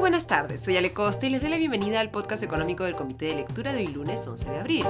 buenas tardes, soy Ale Costa y les doy la bienvenida al podcast económico del Comité de Lectura de hoy lunes 11 de abril.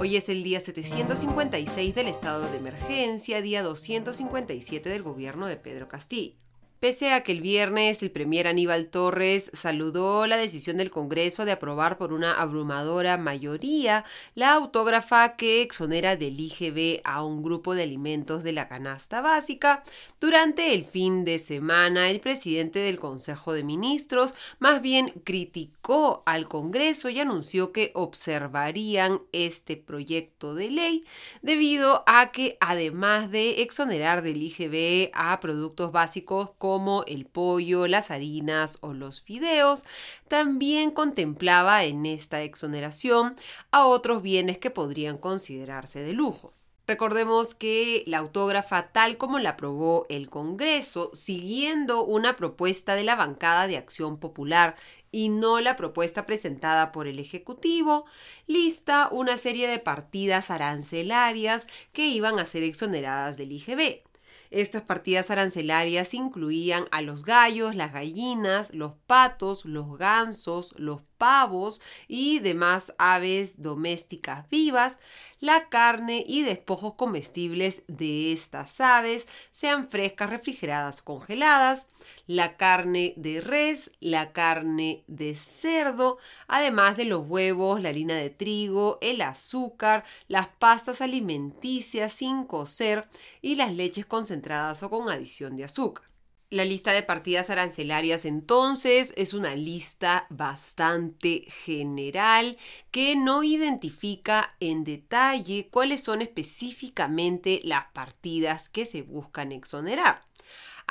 Hoy es el día 756 del estado de emergencia, día 257 del gobierno de Pedro Castillo. Pese a que el viernes el premier Aníbal Torres saludó la decisión del Congreso de aprobar por una abrumadora mayoría la autógrafa que exonera del IGB a un grupo de alimentos de la canasta básica, durante el fin de semana el presidente del Consejo de Ministros más bien criticó al Congreso y anunció que observarían este proyecto de ley debido a que además de exonerar del IGB a productos básicos como el pollo, las harinas o los fideos, también contemplaba en esta exoneración a otros bienes que podrían considerarse de lujo. Recordemos que la autógrafa, tal como la aprobó el Congreso, siguiendo una propuesta de la bancada de Acción Popular y no la propuesta presentada por el Ejecutivo, lista una serie de partidas arancelarias que iban a ser exoneradas del IGB. Estas partidas arancelarias incluían a los gallos, las gallinas, los patos, los gansos, los pavos y demás aves domésticas vivas, la carne y despojos comestibles de estas aves, sean frescas, refrigeradas, congeladas, la carne de res, la carne de cerdo, además de los huevos, la harina de trigo, el azúcar, las pastas alimenticias sin cocer y las leches concentradas o con adición de azúcar. La lista de partidas arancelarias entonces es una lista bastante general que no identifica en detalle cuáles son específicamente las partidas que se buscan exonerar.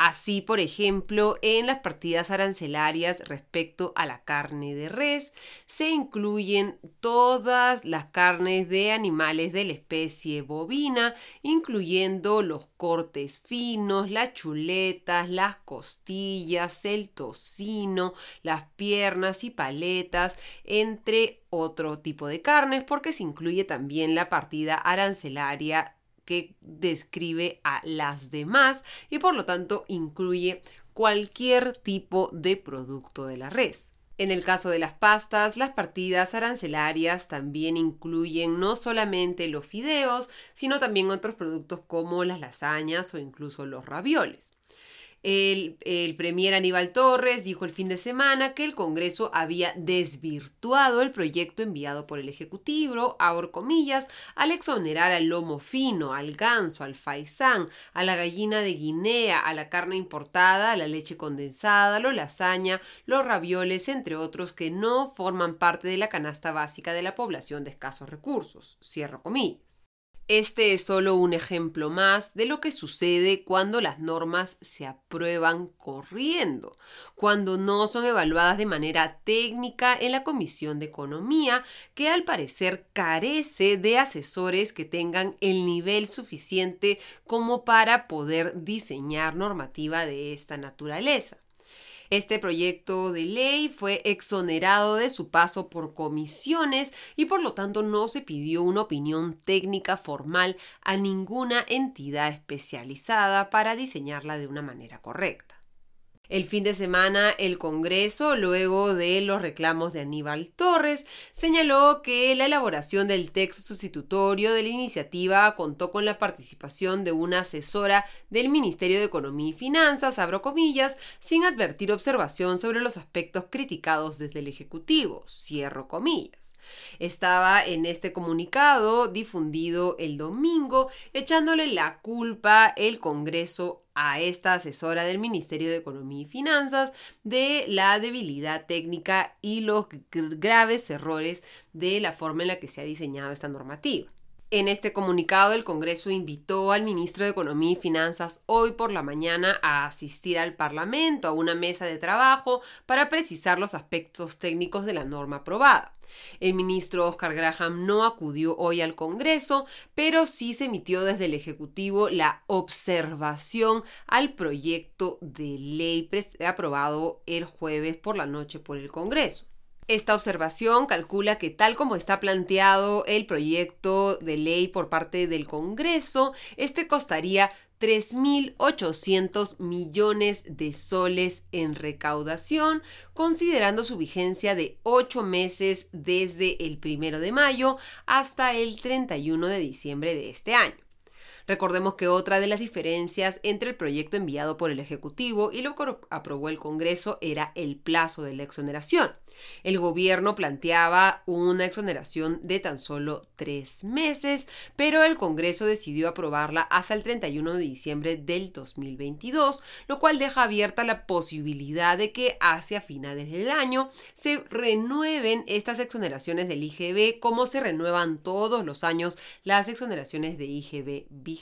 Así, por ejemplo, en las partidas arancelarias respecto a la carne de res, se incluyen todas las carnes de animales de la especie bovina, incluyendo los cortes finos, las chuletas, las costillas, el tocino, las piernas y paletas, entre otro tipo de carnes, porque se incluye también la partida arancelaria que describe a las demás y por lo tanto incluye cualquier tipo de producto de la res. En el caso de las pastas, las partidas arancelarias también incluyen no solamente los fideos, sino también otros productos como las lasañas o incluso los ravioles. El, premier Aníbal Torres dijo el fin de semana que el Congreso había desvirtuado el proyecto enviado por el Ejecutivo, abro comillas, al exonerar al lomo fino, al ganso, al faisán, a la gallina de Guinea, a la carne importada, a la leche condensada, la lasaña, los ravioles, entre otros que no forman parte de la canasta básica de la población de escasos recursos. Cierro comillas. Este es solo un ejemplo más de lo que sucede cuando las normas se aprueban corriendo, cuando no son evaluadas de manera técnica en la Comisión de Economía, que al parecer carece de asesores que tengan el nivel suficiente como para poder diseñar normativa de esta naturaleza. Este proyecto de ley fue exonerado de su paso por comisiones y por lo tanto no se pidió una opinión técnica formal a ninguna entidad especializada para diseñarla de una manera correcta. El fin de semana, el Congreso, luego de los reclamos de Aníbal Torres, señaló que la elaboración del texto sustitutorio de la iniciativa contó con la participación de una asesora del Ministerio de Economía y Finanzas, abro comillas, sin advertir observación sobre los aspectos criticados desde el Ejecutivo, cierro comillas. Estaba en este comunicado difundido el domingo, echándole la culpa el Congreso a esta asesora del Ministerio de Economía y Finanzas de la debilidad técnica y los graves errores de la forma en la que se ha diseñado esta normativa. En este comunicado, el Congreso invitó al ministro de Economía y Finanzas hoy por la mañana a asistir al Parlamento a una mesa de trabajo para precisar los aspectos técnicos de la norma aprobada. El ministro Oscar Graham no acudió hoy al Congreso, pero sí se emitió desde el Ejecutivo la observación al proyecto de ley aprobado el jueves por la noche por el Congreso. Esta observación calcula que tal como está planteado el proyecto de ley por parte del Congreso, este costaría 3.800 millones de soles en recaudación, considerando su vigencia de 8 meses desde el 1 de mayo hasta el 31 de diciembre de este año. Recordemos que otra de las diferencias entre el proyecto enviado por el Ejecutivo y lo que aprobó el Congreso era el plazo de la exoneración. El gobierno planteaba una exoneración de tan solo tres meses, pero el Congreso decidió aprobarla hasta el 31 de diciembre del 2022, lo cual deja abierta la posibilidad de que hacia finales del año se renueven estas exoneraciones del IGB como se renuevan todos los años las exoneraciones de IGB vigentes,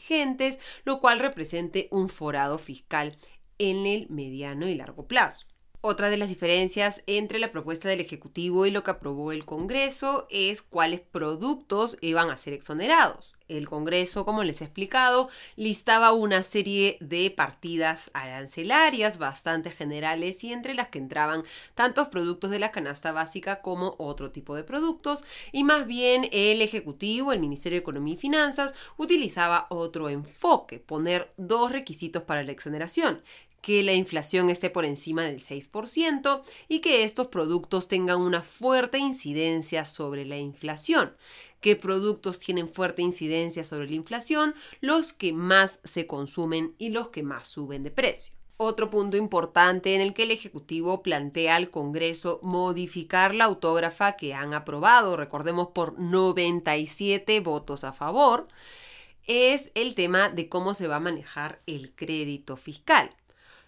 lo cual represente un forado fiscal en el mediano y largo plazo. Otra de las diferencias entre la propuesta del Ejecutivo y lo que aprobó el Congreso es cuáles productos iban a ser exonerados. El Congreso, como les he explicado, listaba una serie de partidas arancelarias bastante generales y entre las que entraban tantos productos de la canasta básica como otro tipo de productos y más bien el Ejecutivo, el Ministerio de Economía y Finanzas, utilizaba otro enfoque, poner dos requisitos para la exoneración, que la inflación esté por encima del 6% y que estos productos tengan una fuerte incidencia sobre la inflación. ¿Qué productos tienen fuerte incidencia sobre la inflación? Los que más se consumen y los que más suben de precio. Otro punto importante en el que el Ejecutivo plantea al Congreso modificar la autógrafa que han aprobado, recordemos por 97 votos a favor, es el tema de cómo se va a manejar el crédito fiscal.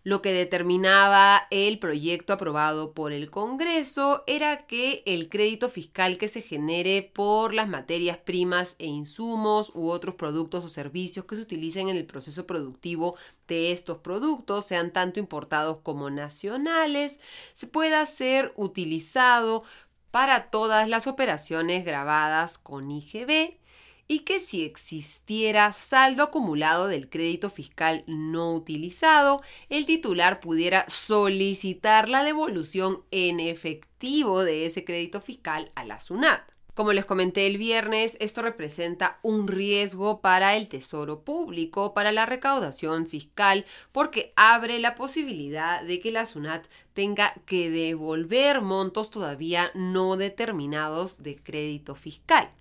Lo que determinaba el proyecto aprobado por el Congreso era que el crédito fiscal que se genere por las materias primas e insumos u otros productos o servicios que se utilicen en el proceso productivo de estos productos, sean tanto importados como nacionales, se pueda ser utilizado para todas las operaciones grabadas con IGB y que si existiera saldo acumulado del crédito fiscal no utilizado, el titular pudiera solicitar la devolución en efectivo de ese crédito fiscal a la SUNAT. Como les comenté el viernes, esto representa un riesgo para el tesoro público, para la recaudación fiscal, porque abre la posibilidad de que la SUNAT tenga que devolver montos todavía no determinados de crédito fiscal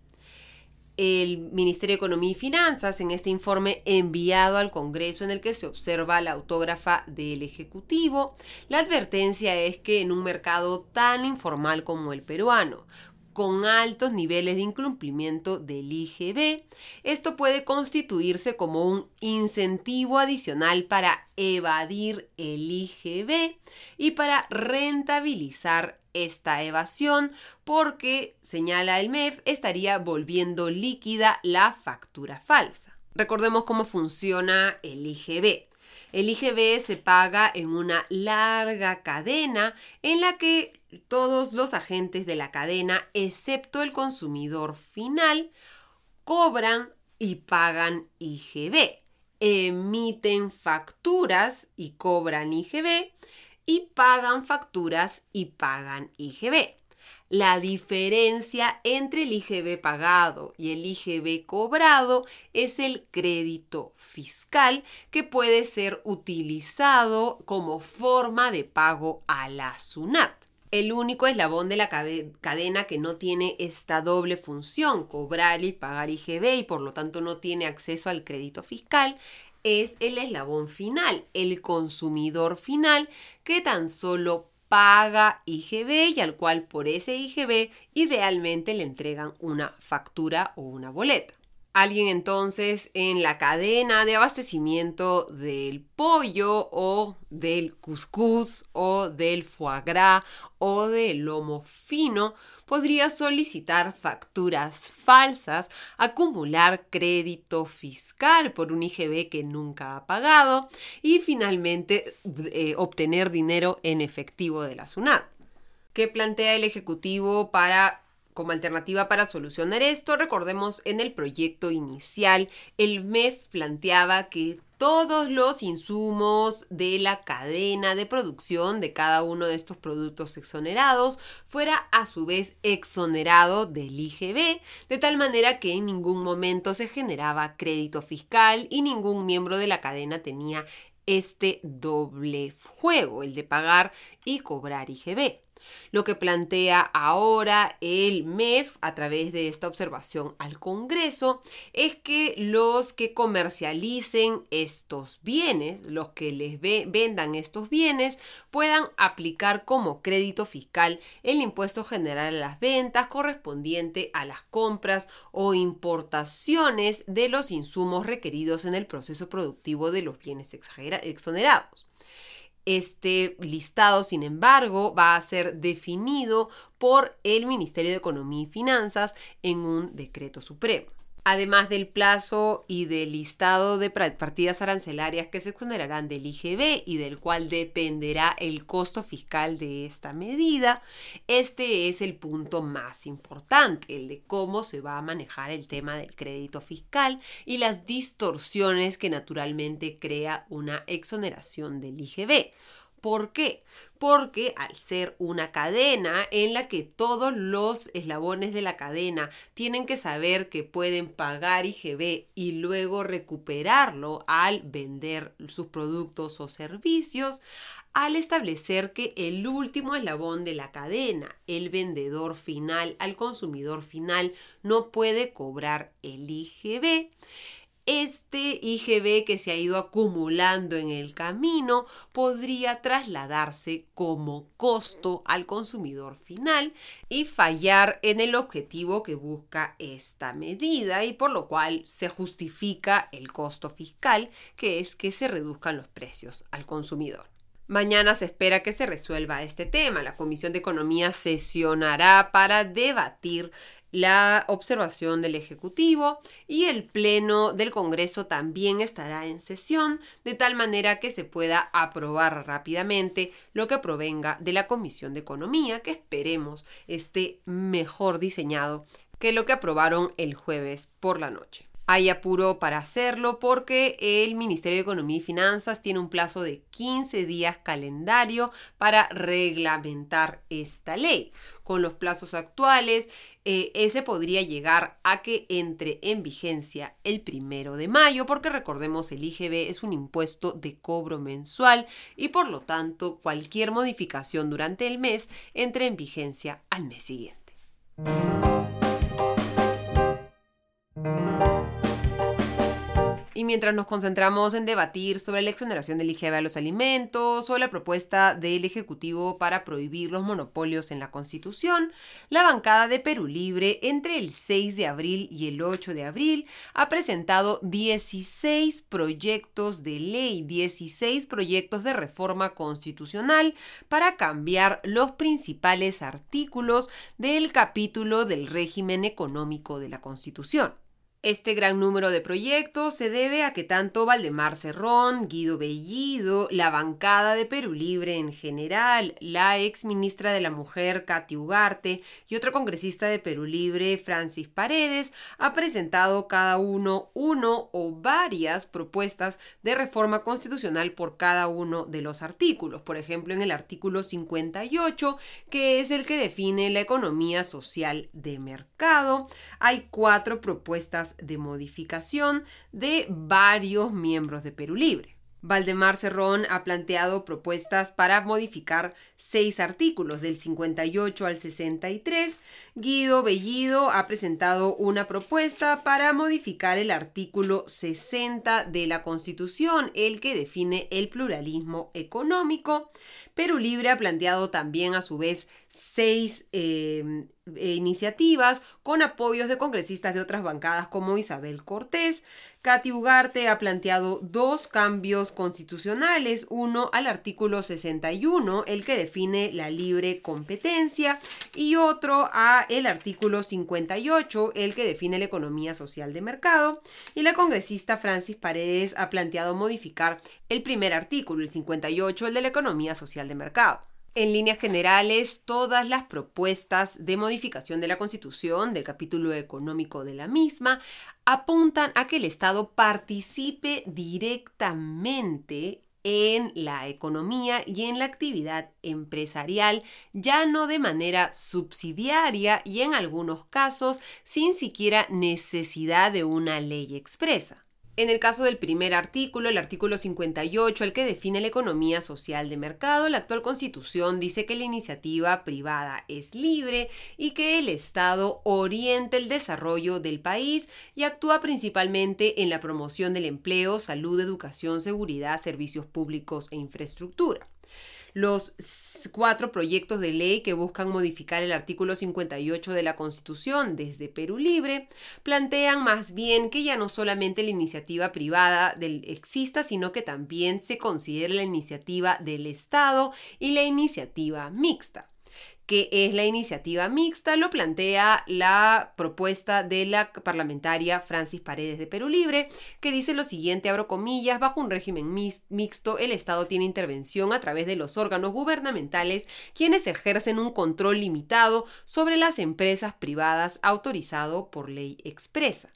el Ministerio de Economía y Finanzas en este informe enviado al Congreso en el que se observa la autógrafa del Ejecutivo. La advertencia es que en un mercado tan informal como el peruano, con altos niveles de incumplimiento del IGB. Esto puede constituirse como un incentivo adicional para evadir el IGB y para rentabilizar esta evasión porque, señala el MEF, estaría volviendo líquida la factura falsa. Recordemos cómo funciona el IGB. El IGB se paga en una larga cadena en la que todos los agentes de la cadena, excepto el consumidor final, cobran y pagan IGB, emiten facturas y cobran IGB y pagan facturas y pagan IGB. La diferencia entre el IGB pagado y el IGB cobrado es el crédito fiscal que puede ser utilizado como forma de pago a la SUNAT. El único eslabón de la cadena que no tiene esta doble función, cobrar y pagar IGB y por lo tanto no tiene acceso al crédito fiscal, es el eslabón final, el consumidor final que tan solo paga IGB y al cual por ese IGB idealmente le entregan una factura o una boleta. Alguien entonces en la cadena de abastecimiento del pollo o del couscous o del foie gras o del lomo fino podría solicitar facturas falsas, acumular crédito fiscal por un IGB que nunca ha pagado y finalmente eh, obtener dinero en efectivo de la SUNAT. ¿Qué plantea el Ejecutivo para como alternativa para solucionar esto, recordemos en el proyecto inicial, el MEF planteaba que todos los insumos de la cadena de producción de cada uno de estos productos exonerados fuera a su vez exonerado del IGB, de tal manera que en ningún momento se generaba crédito fiscal y ningún miembro de la cadena tenía este doble juego, el de pagar y cobrar IGB. Lo que plantea ahora el MEF a través de esta observación al Congreso es que los que comercialicen estos bienes, los que les vendan estos bienes, puedan aplicar como crédito fiscal el impuesto general a las ventas correspondiente a las compras o importaciones de los insumos requeridos en el proceso productivo de los bienes exonerados. Este listado, sin embargo, va a ser definido por el Ministerio de Economía y Finanzas en un decreto supremo además del plazo y del listado de partidas arancelarias que se exonerarán del IGB y del cual dependerá el costo fiscal de esta medida, este es el punto más importante, el de cómo se va a manejar el tema del crédito fiscal y las distorsiones que naturalmente crea una exoneración del IGB. ¿Por qué? Porque al ser una cadena en la que todos los eslabones de la cadena tienen que saber que pueden pagar IGB y luego recuperarlo al vender sus productos o servicios, al establecer que el último eslabón de la cadena, el vendedor final al consumidor final, no puede cobrar el IGB, este IGB que se ha ido acumulando en el camino podría trasladarse como costo al consumidor final y fallar en el objetivo que busca esta medida y por lo cual se justifica el costo fiscal que es que se reduzcan los precios al consumidor. Mañana se espera que se resuelva este tema. La Comisión de Economía sesionará para debatir la observación del Ejecutivo y el Pleno del Congreso también estará en sesión, de tal manera que se pueda aprobar rápidamente lo que provenga de la Comisión de Economía, que esperemos esté mejor diseñado que lo que aprobaron el jueves por la noche hay apuro para hacerlo porque el Ministerio de Economía y Finanzas tiene un plazo de 15 días calendario para reglamentar esta ley. Con los plazos actuales, eh, ese podría llegar a que entre en vigencia el primero de mayo, porque recordemos el IGB es un impuesto de cobro mensual y por lo tanto cualquier modificación durante el mes entre en vigencia al mes siguiente. Y mientras nos concentramos en debatir sobre la exoneración del IGB a los alimentos o la propuesta del Ejecutivo para prohibir los monopolios en la Constitución, la bancada de Perú Libre entre el 6 de abril y el 8 de abril ha presentado 16 proyectos de ley, 16 proyectos de reforma constitucional para cambiar los principales artículos del capítulo del régimen económico de la Constitución. Este gran número de proyectos se debe a que tanto Valdemar Cerrón, Guido Bellido, la bancada de Perú Libre en general, la ex ministra de la Mujer, Katy Ugarte, y otro congresista de Perú Libre, Francis Paredes, ha presentado cada uno uno o varias propuestas de reforma constitucional por cada uno de los artículos. Por ejemplo, en el artículo 58, que es el que define la economía social de mercado, hay cuatro propuestas de modificación de varios miembros de Perú Libre. Valdemar Cerrón ha planteado propuestas para modificar seis artículos del 58 al 63. Guido Bellido ha presentado una propuesta para modificar el artículo 60 de la Constitución, el que define el pluralismo económico. Perú Libre ha planteado también a su vez seis eh, eh, iniciativas con apoyos de congresistas de otras bancadas como Isabel Cortés. Katy Ugarte ha planteado dos cambios constitucionales, uno al artículo 61, el que define la libre competencia, y otro a el artículo 58, el que define la economía social de mercado. Y la congresista Francis Paredes ha planteado modificar el primer artículo, el 58, el de la economía social de mercado. En líneas generales, todas las propuestas de modificación de la Constitución, del capítulo económico de la misma, apuntan a que el Estado participe directamente en la economía y en la actividad empresarial, ya no de manera subsidiaria y en algunos casos sin siquiera necesidad de una ley expresa. En el caso del primer artículo, el artículo 58, el que define la economía social de mercado, la actual constitución dice que la iniciativa privada es libre y que el Estado orienta el desarrollo del país y actúa principalmente en la promoción del empleo, salud, educación, seguridad, servicios públicos e infraestructura los cuatro proyectos de ley que buscan modificar el artículo 58 de la Constitución desde Perú Libre plantean más bien que ya no solamente la iniciativa privada exista, sino que también se considere la iniciativa del Estado y la iniciativa mixta que es la iniciativa mixta, lo plantea la propuesta de la parlamentaria Francis Paredes de Perú Libre, que dice lo siguiente, abro comillas, bajo un régimen mixto, el Estado tiene intervención a través de los órganos gubernamentales, quienes ejercen un control limitado sobre las empresas privadas autorizado por ley expresa.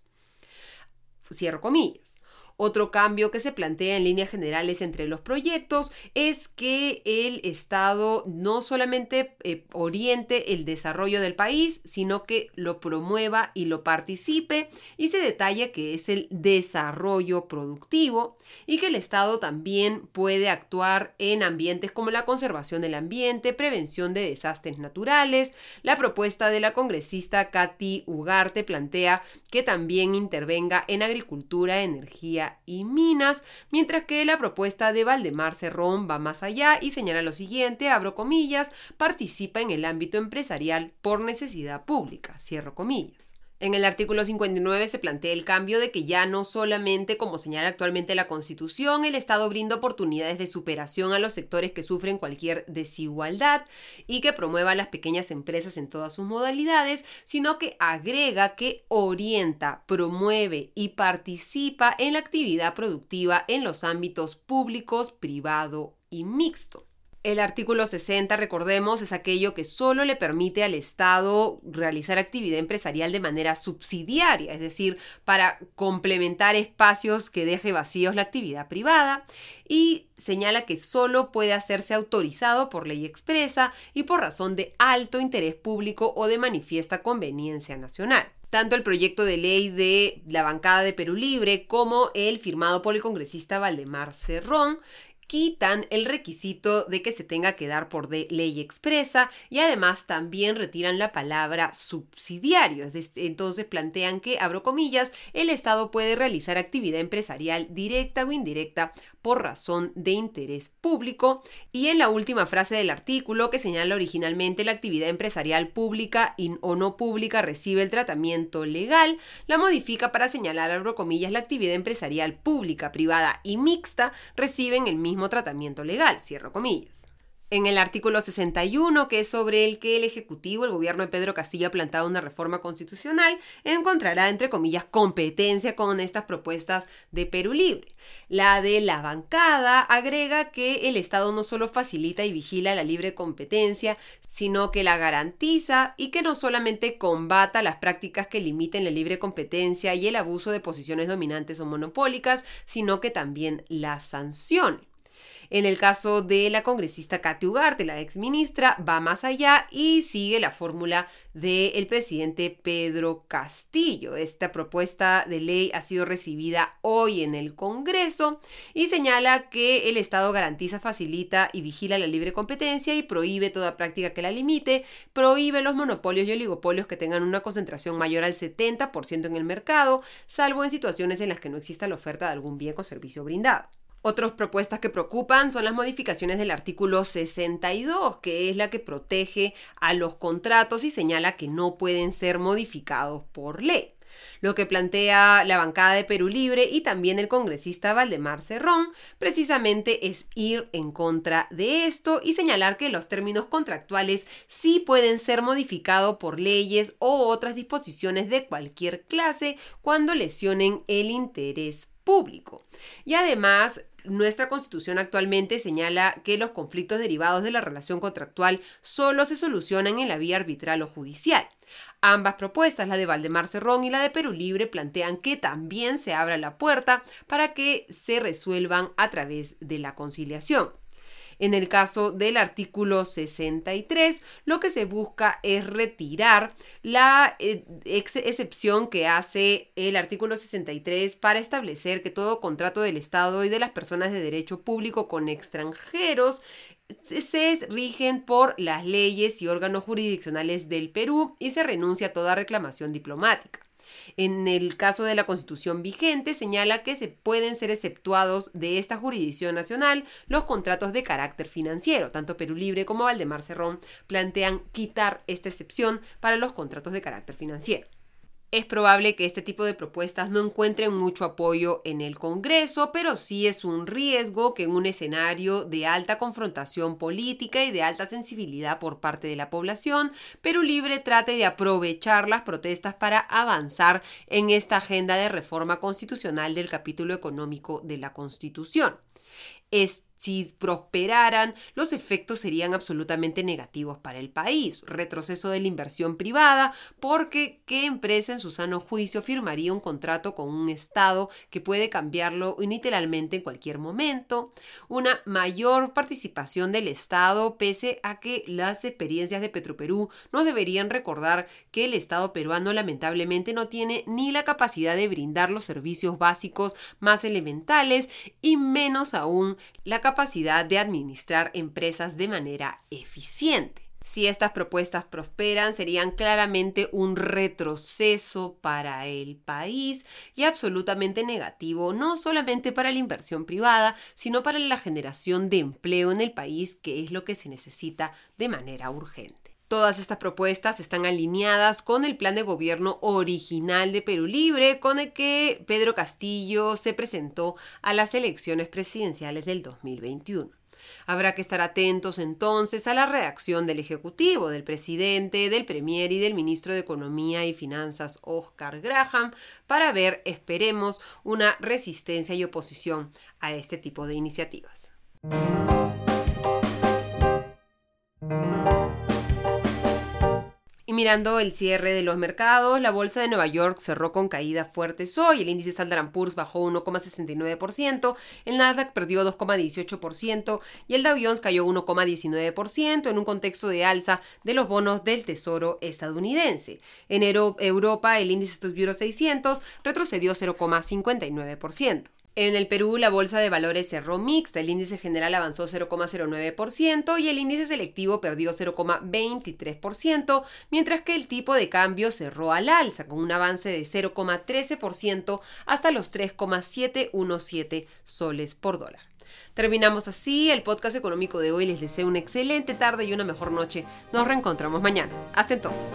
Cierro comillas. Otro cambio que se plantea en líneas generales entre los proyectos es que el Estado no solamente eh, oriente el desarrollo del país, sino que lo promueva y lo participe y se detalla que es el desarrollo productivo y que el Estado también puede actuar en ambientes como la conservación del ambiente, prevención de desastres naturales. La propuesta de la congresista Katy Ugarte plantea que también intervenga en agricultura, energía, y Minas, mientras que la propuesta de Valdemar Cerrón va más allá y señala lo siguiente, abro comillas, participa en el ámbito empresarial por necesidad pública, cierro comillas. En el artículo 59 se plantea el cambio de que ya no solamente, como señala actualmente la Constitución, el Estado brinda oportunidades de superación a los sectores que sufren cualquier desigualdad y que promueva a las pequeñas empresas en todas sus modalidades, sino que agrega que orienta, promueve y participa en la actividad productiva en los ámbitos públicos, privado y mixto. El artículo 60, recordemos, es aquello que solo le permite al Estado realizar actividad empresarial de manera subsidiaria, es decir, para complementar espacios que deje vacíos la actividad privada, y señala que solo puede hacerse autorizado por ley expresa y por razón de alto interés público o de manifiesta conveniencia nacional. Tanto el proyecto de ley de la bancada de Perú Libre como el firmado por el congresista Valdemar Cerrón quitan el requisito de que se tenga que dar por de ley expresa y además también retiran la palabra subsidiario. Entonces plantean que, abro el Estado puede realizar actividad empresarial directa o indirecta por razón de interés público. Y en la última frase del artículo que señala originalmente la actividad empresarial pública o no pública recibe el tratamiento legal, la modifica para señalar, abro comillas, la actividad empresarial pública, privada y mixta reciben el mismo tratamiento legal, cierro comillas. En el artículo 61, que es sobre el que el Ejecutivo, el gobierno de Pedro Castillo ha plantado una reforma constitucional, encontrará, entre comillas, competencia con estas propuestas de Perú Libre. La de la bancada agrega que el Estado no solo facilita y vigila la libre competencia, sino que la garantiza y que no solamente combata las prácticas que limiten la libre competencia y el abuso de posiciones dominantes o monopólicas, sino que también la sancione. En el caso de la congresista Katy Ugarte, la ex ministra, va más allá y sigue la fórmula del presidente Pedro Castillo. Esta propuesta de ley ha sido recibida hoy en el Congreso y señala que el Estado garantiza, facilita y vigila la libre competencia y prohíbe toda práctica que la limite, prohíbe los monopolios y oligopolios que tengan una concentración mayor al 70% en el mercado, salvo en situaciones en las que no exista la oferta de algún bien o servicio brindado. Otras propuestas que preocupan son las modificaciones del artículo 62, que es la que protege a los contratos y señala que no pueden ser modificados por ley. Lo que plantea la bancada de Perú Libre y también el congresista Valdemar Cerrón precisamente es ir en contra de esto y señalar que los términos contractuales sí pueden ser modificados por leyes o otras disposiciones de cualquier clase cuando lesionen el interés público. Y además nuestra constitución actualmente señala que los conflictos derivados de la relación contractual solo se solucionan en la vía arbitral o judicial. Ambas propuestas, la de Valdemar Cerrón y la de Perú Libre, plantean que también se abra la puerta para que se resuelvan a través de la conciliación. En el caso del artículo 63, lo que se busca es retirar la eh, excepción que hace el artículo 63 para establecer que todo contrato del Estado y de las personas de derecho público con extranjeros se rigen por las leyes y órganos jurisdiccionales del Perú y se renuncia a toda reclamación diplomática. En el caso de la Constitución vigente, señala que se pueden ser exceptuados de esta jurisdicción nacional los contratos de carácter financiero. Tanto Perú Libre como Valdemar Cerrón plantean quitar esta excepción para los contratos de carácter financiero. Es probable que este tipo de propuestas no encuentren mucho apoyo en el Congreso, pero sí es un riesgo que en un escenario de alta confrontación política y de alta sensibilidad por parte de la población, Perú Libre trate de aprovechar las protestas para avanzar en esta agenda de reforma constitucional del capítulo económico de la Constitución. Si prosperaran, los efectos serían absolutamente negativos para el país. Retroceso de la inversión privada, porque ¿qué empresa en su sano juicio firmaría un contrato con un Estado que puede cambiarlo unilateralmente en cualquier momento? Una mayor participación del Estado, pese a que las experiencias de Petroperú nos deberían recordar que el Estado peruano lamentablemente no tiene ni la capacidad de brindar los servicios básicos más elementales y menos aún la capacidad de administrar empresas de manera eficiente. Si estas propuestas prosperan, serían claramente un retroceso para el país y absolutamente negativo, no solamente para la inversión privada, sino para la generación de empleo en el país, que es lo que se necesita de manera urgente. Todas estas propuestas están alineadas con el plan de gobierno original de Perú Libre, con el que Pedro Castillo se presentó a las elecciones presidenciales del 2021. Habrá que estar atentos entonces a la reacción del Ejecutivo, del presidente, del Premier y del ministro de Economía y Finanzas, Oscar Graham, para ver, esperemos, una resistencia y oposición a este tipo de iniciativas. Mirando el cierre de los mercados, la bolsa de Nueva York cerró con caídas fuertes hoy, el índice Standard Poor's bajó 1,69%, el Nasdaq perdió 2,18% y el Dow Jones cayó 1,19% en un contexto de alza de los bonos del Tesoro estadounidense. En Europa, el índice Euro 600 retrocedió 0,59%. En el Perú, la bolsa de valores cerró mixta, el índice general avanzó 0,09% y el índice selectivo perdió 0,23%, mientras que el tipo de cambio cerró al alza, con un avance de 0,13% hasta los 3,717 soles por dólar. Terminamos así el podcast económico de hoy. Les deseo una excelente tarde y una mejor noche. Nos reencontramos mañana. Hasta entonces.